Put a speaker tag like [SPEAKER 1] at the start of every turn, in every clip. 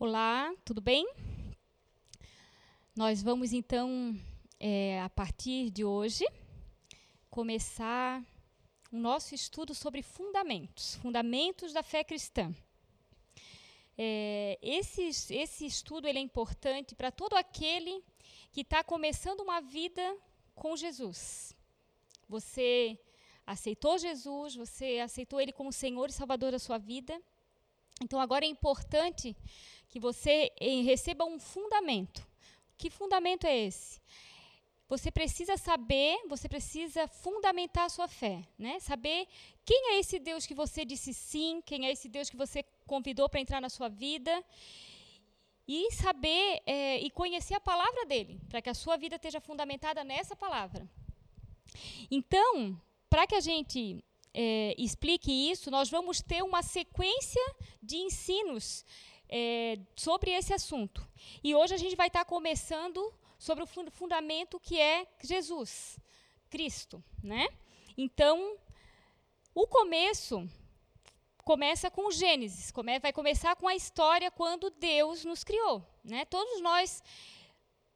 [SPEAKER 1] Olá, tudo bem? Nós vamos então, é, a partir de hoje, começar o nosso estudo sobre fundamentos, fundamentos da fé cristã. É, esse, esse estudo ele é importante para todo aquele que está começando uma vida com Jesus. Você aceitou Jesus, você aceitou Ele como Senhor e Salvador da sua vida. Então agora é importante que você eh, receba um fundamento. Que fundamento é esse? Você precisa saber, você precisa fundamentar a sua fé, né? Saber quem é esse Deus que você disse sim, quem é esse Deus que você convidou para entrar na sua vida e saber é, e conhecer a palavra dele, para que a sua vida esteja fundamentada nessa palavra. Então, para que a gente é, explique isso, nós vamos ter uma sequência de ensinos é, sobre esse assunto. E hoje a gente vai estar começando sobre o fundamento que é Jesus, Cristo, né? Então, o começo começa com Gênesis, come, vai começar com a história quando Deus nos criou, né? Todos nós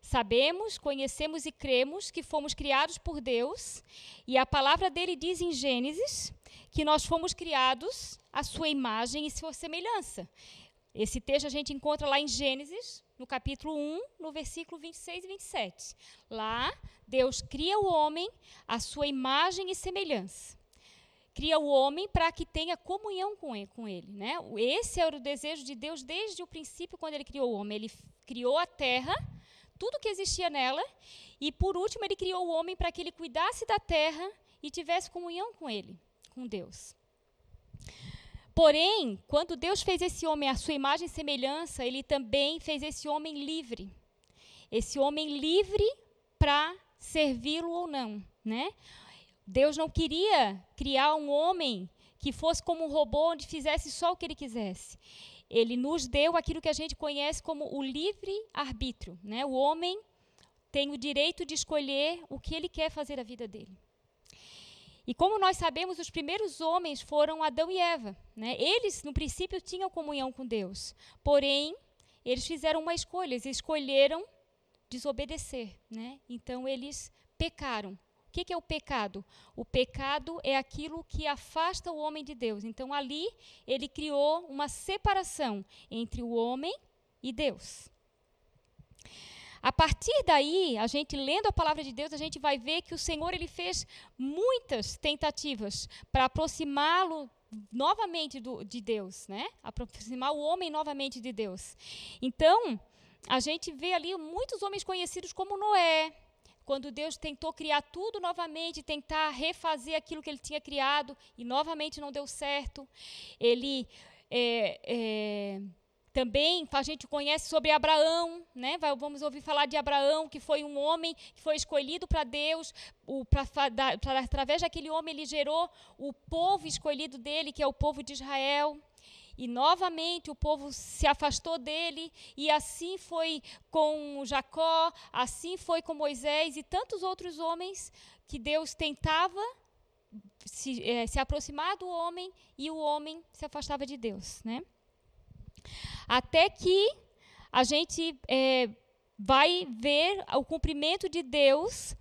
[SPEAKER 1] sabemos, conhecemos e cremos que fomos criados por Deus, e a palavra dele diz em Gênesis que nós fomos criados à sua imagem e sua semelhança. Esse texto a gente encontra lá em Gênesis, no capítulo 1, no versículo 26 e 27. Lá, Deus cria o homem à sua imagem e semelhança. Cria o homem para que tenha comunhão com ele, com ele. Né? Esse era o desejo de Deus desde o princípio, quando ele criou o homem. Ele criou a terra, tudo que existia nela, e por último, ele criou o homem para que ele cuidasse da terra e tivesse comunhão com ele, com Deus. Porém, quando Deus fez esse homem à sua imagem e semelhança, ele também fez esse homem livre. Esse homem livre para servi-lo ou não, né? Deus não queria criar um homem que fosse como um robô onde fizesse só o que ele quisesse. Ele nos deu aquilo que a gente conhece como o livre arbítrio, né? O homem tem o direito de escolher o que ele quer fazer da vida dele. E como nós sabemos, os primeiros homens foram Adão e Eva. Né? Eles, no princípio, tinham comunhão com Deus. Porém, eles fizeram uma escolha, eles escolheram desobedecer. Né? Então, eles pecaram. O que, que é o pecado? O pecado é aquilo que afasta o homem de Deus. Então, ali, ele criou uma separação entre o homem e Deus. A partir daí, a gente lendo a palavra de Deus, a gente vai ver que o Senhor ele fez muitas tentativas para aproximá-lo novamente do, de Deus, né? Aproximar o homem novamente de Deus. Então, a gente vê ali muitos homens conhecidos como Noé, quando Deus tentou criar tudo novamente, tentar refazer aquilo que ele tinha criado e novamente não deu certo. Ele é, é, também a gente conhece sobre Abraão, né? vamos ouvir falar de Abraão, que foi um homem que foi escolhido para Deus, pra, através daquele homem ele gerou o povo escolhido dele, que é o povo de Israel. E novamente o povo se afastou dele, e assim foi com Jacó, assim foi com Moisés e tantos outros homens que Deus tentava se, é, se aproximar do homem e o homem se afastava de Deus. Né? Até que a gente é, vai ver o cumprimento de Deus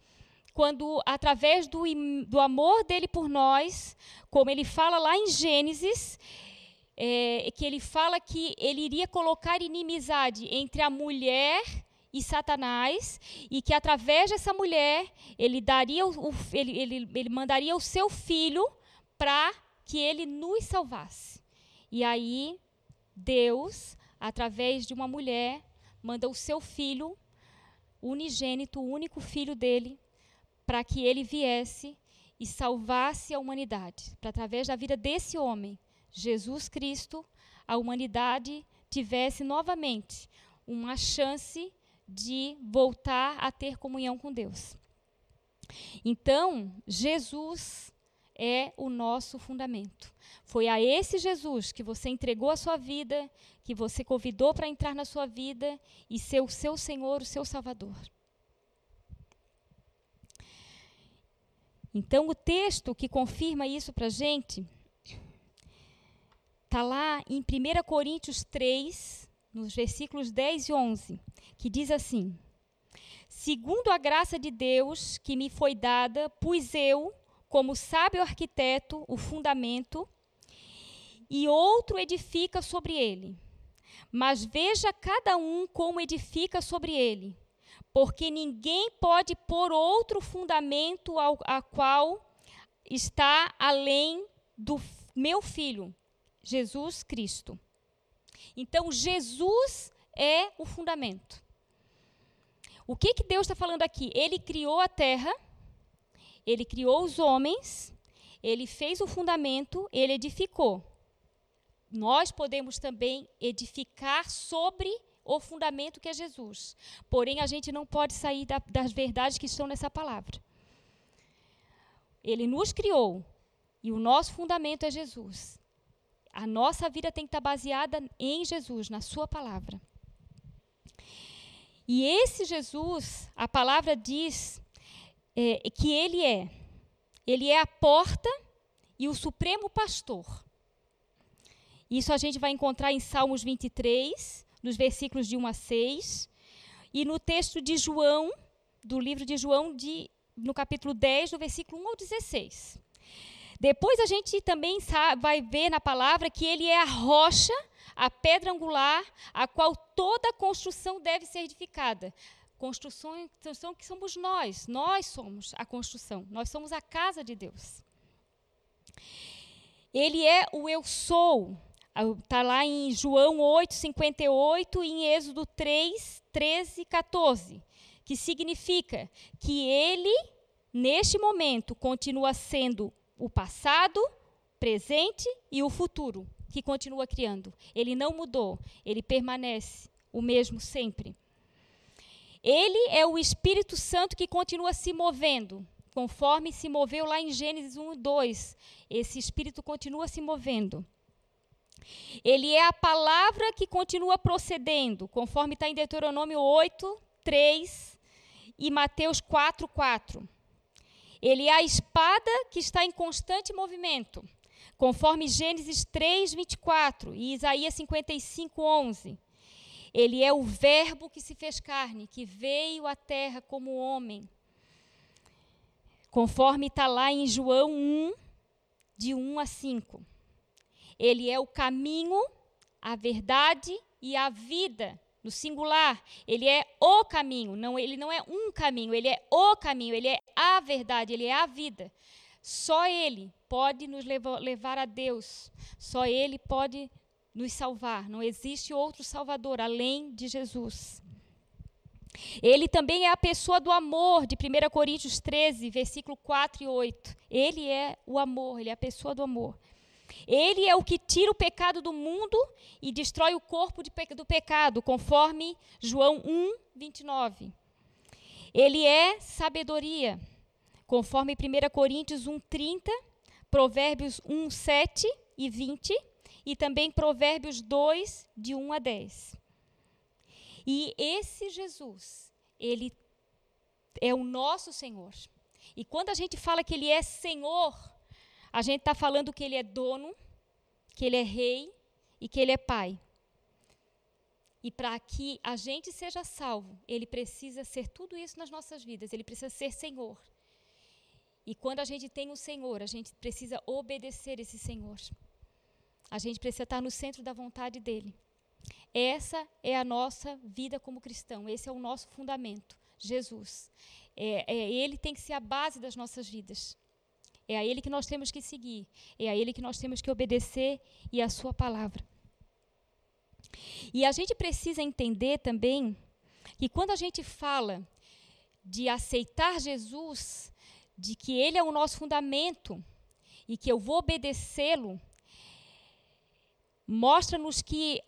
[SPEAKER 1] quando, através do, do amor dele por nós, como ele fala lá em Gênesis, é, que ele fala que ele iria colocar inimizade entre a mulher e Satanás, e que através dessa mulher ele daria o, ele, ele, ele mandaria o seu filho para que ele nos salvasse. E aí Deus, através de uma mulher, manda o seu filho, unigênito, o único filho dele, para que ele viesse e salvasse a humanidade. Para através da vida desse homem, Jesus Cristo, a humanidade tivesse novamente uma chance de voltar a ter comunhão com Deus. Então, Jesus é o nosso fundamento. Foi a esse Jesus que você entregou a sua vida, que você convidou para entrar na sua vida e ser o seu Senhor, o seu Salvador. Então, o texto que confirma isso para a gente está lá em 1 Coríntios 3, nos versículos 10 e 11, que diz assim: Segundo a graça de Deus que me foi dada, pus eu, como sábio arquiteto, o fundamento, e outro edifica sobre ele. Mas veja cada um como edifica sobre ele, porque ninguém pode pôr outro fundamento ao a qual está além do meu filho, Jesus Cristo. Então, Jesus é o fundamento. O que, que Deus está falando aqui? Ele criou a terra, ele criou os homens, ele fez o fundamento, ele edificou. Nós podemos também edificar sobre o fundamento que é Jesus. Porém, a gente não pode sair da, das verdades que estão nessa palavra. Ele nos criou e o nosso fundamento é Jesus. A nossa vida tem que estar baseada em Jesus, na Sua palavra. E esse Jesus, a palavra diz é, que ele é. Ele é a porta e o supremo pastor. Isso a gente vai encontrar em Salmos 23, nos versículos de 1 a 6, e no texto de João, do livro de João, de, no capítulo 10, do versículo 1 ao 16. Depois a gente também vai ver na palavra que ele é a rocha a pedra angular a qual toda construção deve ser edificada. Construção, que somos nós, nós somos a construção, nós somos a casa de Deus. Ele é o eu sou, está lá em João 8, 58 e em Êxodo 3, 13 e 14, que significa que ele, neste momento, continua sendo o passado, presente e o futuro que continua criando. Ele não mudou, ele permanece o mesmo sempre. Ele é o Espírito Santo que continua se movendo, conforme se moveu lá em Gênesis 1 e 2. Esse Espírito continua se movendo. Ele é a palavra que continua procedendo, conforme está em Deuteronômio 8, 3 e Mateus 4, 4. Ele é a espada que está em constante movimento conforme Gênesis 3, 24 e Isaías 55, 11. Ele é o Verbo que se fez carne, que veio à terra como homem. Conforme está lá em João 1, de 1 a 5. Ele é o caminho, a verdade e a vida, no singular. Ele é o caminho, não, ele não é um caminho, ele é o caminho, ele é a verdade, ele é a vida. Só Ele pode nos levar a Deus. Só Ele pode nos salvar. Não existe outro Salvador além de Jesus. Ele também é a pessoa do amor, de 1 Coríntios 13, versículo 4 e 8. Ele é o amor, ele é a pessoa do amor. Ele é o que tira o pecado do mundo e destrói o corpo pe do pecado, conforme João 1, 29. Ele é sabedoria conforme 1 Coríntios 1:30, Provérbios 1:7 e 20 e também Provérbios 2 de 1 a 10. E esse Jesus, ele é o nosso Senhor. E quando a gente fala que ele é Senhor, a gente está falando que ele é dono, que ele é rei e que ele é pai. E para que a gente seja salvo, ele precisa ser tudo isso nas nossas vidas, ele precisa ser Senhor. E quando a gente tem o Senhor, a gente precisa obedecer esse Senhor. A gente precisa estar no centro da vontade dele. Essa é a nossa vida como cristão, esse é o nosso fundamento, Jesus. É, é, ele tem que ser a base das nossas vidas. É a Ele que nós temos que seguir, é a Ele que nós temos que obedecer e a Sua palavra. E a gente precisa entender também que quando a gente fala de aceitar Jesus, de que Ele é o nosso fundamento e que eu vou obedecê-lo, mostra-nos que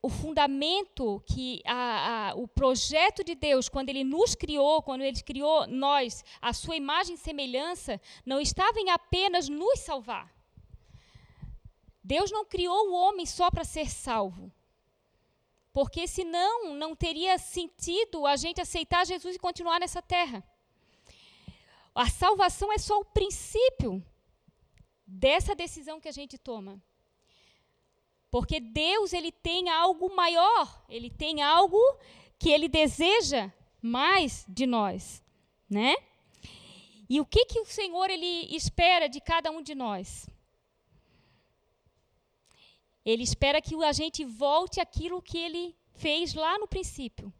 [SPEAKER 1] o fundamento, que a, a, o projeto de Deus, quando Ele nos criou, quando Ele criou nós, a sua imagem e semelhança, não estava em apenas nos salvar. Deus não criou o homem só para ser salvo. Porque senão não teria sentido a gente aceitar Jesus e continuar nessa terra. A salvação é só o princípio dessa decisão que a gente toma. Porque Deus ele tem algo maior, ele tem algo que ele deseja mais de nós, né? E o que que o Senhor ele espera de cada um de nós? Ele espera que a gente volte aquilo que ele fez lá no princípio.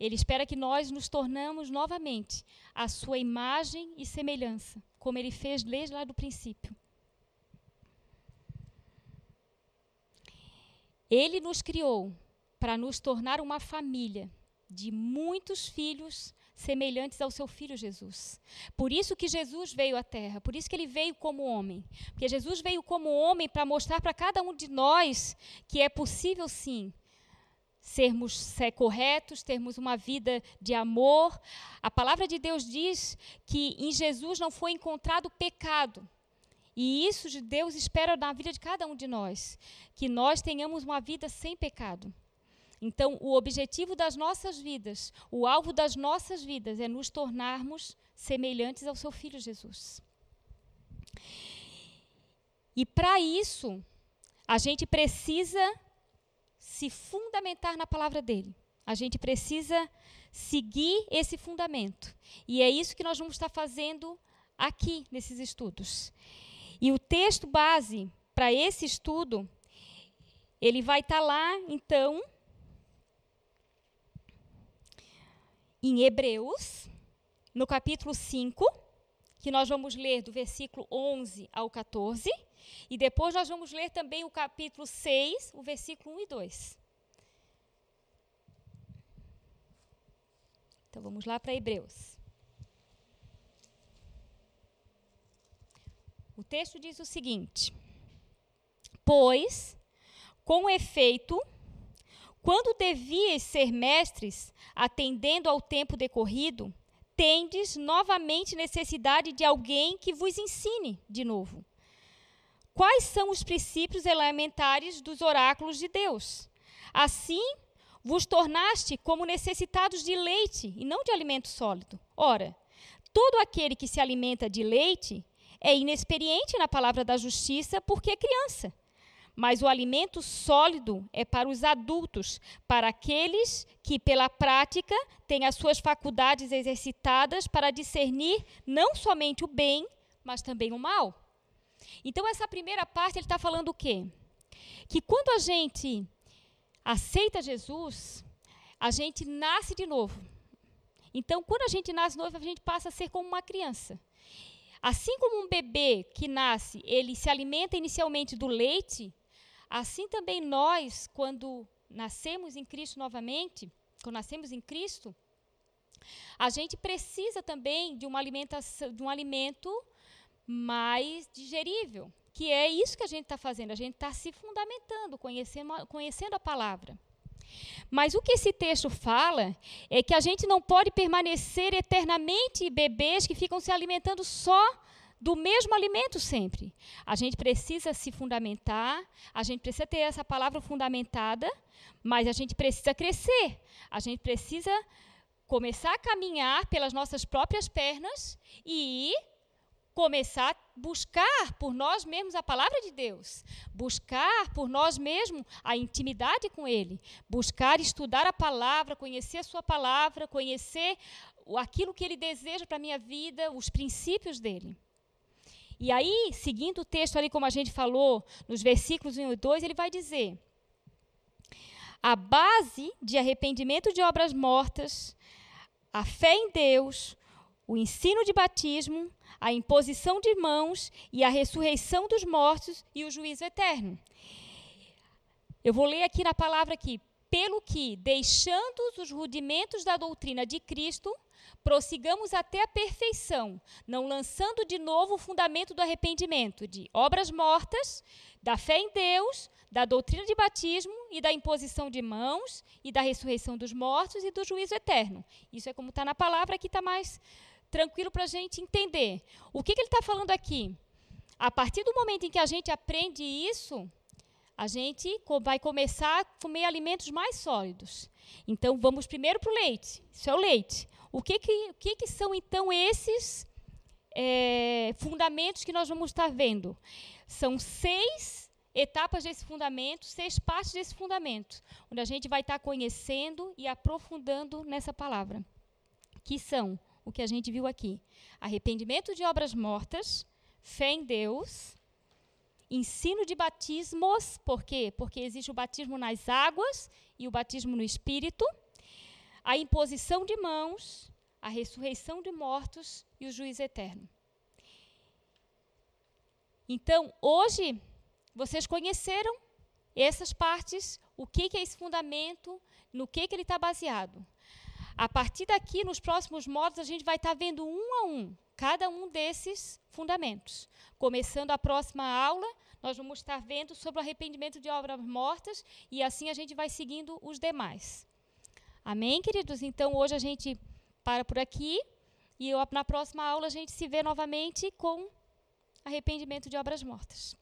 [SPEAKER 1] Ele espera que nós nos tornamos novamente a sua imagem e semelhança, como ele fez desde lá do princípio. Ele nos criou para nos tornar uma família de muitos filhos semelhantes ao seu filho Jesus. Por isso que Jesus veio à terra, por isso que ele veio como homem. Porque Jesus veio como homem para mostrar para cada um de nós que é possível sim sermos ser corretos, termos uma vida de amor. A palavra de Deus diz que em Jesus não foi encontrado pecado. E isso Deus espera na vida de cada um de nós, que nós tenhamos uma vida sem pecado. Então, o objetivo das nossas vidas, o alvo das nossas vidas é nos tornarmos semelhantes ao seu filho Jesus. E para isso, a gente precisa se fundamentar na palavra dele. A gente precisa seguir esse fundamento. E é isso que nós vamos estar fazendo aqui nesses estudos. E o texto base para esse estudo, ele vai estar lá, então, em Hebreus, no capítulo 5, que nós vamos ler do versículo 11 ao 14, e depois nós vamos ler também o capítulo 6, o versículo 1 e 2. Então vamos lá para Hebreus. O texto diz o seguinte: Pois, com efeito, quando devias ser mestres, atendendo ao tempo decorrido, tendes novamente necessidade de alguém que vos ensine de novo. Quais são os princípios elementares dos oráculos de Deus? Assim, vos tornaste como necessitados de leite e não de alimento sólido. Ora, todo aquele que se alimenta de leite é inexperiente na palavra da justiça porque é criança. Mas o alimento sólido é para os adultos, para aqueles que, pela prática, têm as suas faculdades exercitadas para discernir não somente o bem, mas também o mal. Então, essa primeira parte, ele está falando o quê? Que quando a gente aceita Jesus, a gente nasce de novo. Então, quando a gente nasce de novo, a gente passa a ser como uma criança. Assim como um bebê que nasce, ele se alimenta inicialmente do leite, Assim também nós, quando nascemos em Cristo novamente, quando nascemos em Cristo, a gente precisa também de uma alimentação, de um alimento mais digerível, que é isso que a gente está fazendo. A gente está se fundamentando, conhecendo, conhecendo a palavra. Mas o que esse texto fala é que a gente não pode permanecer eternamente bebês que ficam se alimentando só do mesmo alimento sempre. A gente precisa se fundamentar, a gente precisa ter essa palavra fundamentada, mas a gente precisa crescer. A gente precisa começar a caminhar pelas nossas próprias pernas e começar a buscar por nós mesmos a palavra de Deus, buscar por nós mesmos a intimidade com Ele, buscar estudar a palavra, conhecer a Sua palavra, conhecer aquilo que Ele deseja para a minha vida, os princípios dele. E aí, seguindo o texto ali, como a gente falou, nos versículos 1 e 2, ele vai dizer: a base de arrependimento de obras mortas, a fé em Deus, o ensino de batismo, a imposição de mãos e a ressurreição dos mortos e o juízo eterno. Eu vou ler aqui na palavra aqui, pelo que, deixando os rudimentos da doutrina de Cristo, prossigamos até a perfeição, não lançando de novo o fundamento do arrependimento, de obras mortas, da fé em Deus, da doutrina de batismo e da imposição de mãos e da ressurreição dos mortos e do juízo eterno. Isso é como está na palavra, aqui está mais tranquilo para a gente entender. O que, que ele está falando aqui? A partir do momento em que a gente aprende isso, a gente vai começar a comer alimentos mais sólidos. Então, vamos primeiro para o leite. Isso é o leite. O que, que, o que, que são, então, esses é, fundamentos que nós vamos estar vendo? São seis etapas desse fundamento, seis partes desse fundamento, onde a gente vai estar tá conhecendo e aprofundando nessa palavra, que são o que a gente viu aqui: arrependimento de obras mortas, fé em Deus, ensino de batismos, por quê? Porque existe o batismo nas águas e o batismo no Espírito, a imposição de mãos, a ressurreição de mortos e o juízo eterno. Então, hoje, vocês conheceram essas partes, o que, que é esse fundamento, no que, que ele está baseado. A partir daqui, nos próximos módulos, a gente vai estar tá vendo um a um cada um desses fundamentos. Começando a próxima aula, nós vamos estar vendo sobre o arrependimento de obras mortas e assim a gente vai seguindo os demais. Amém, queridos? Então, hoje a gente para por aqui e eu, na próxima aula a gente se vê novamente com arrependimento de obras mortas.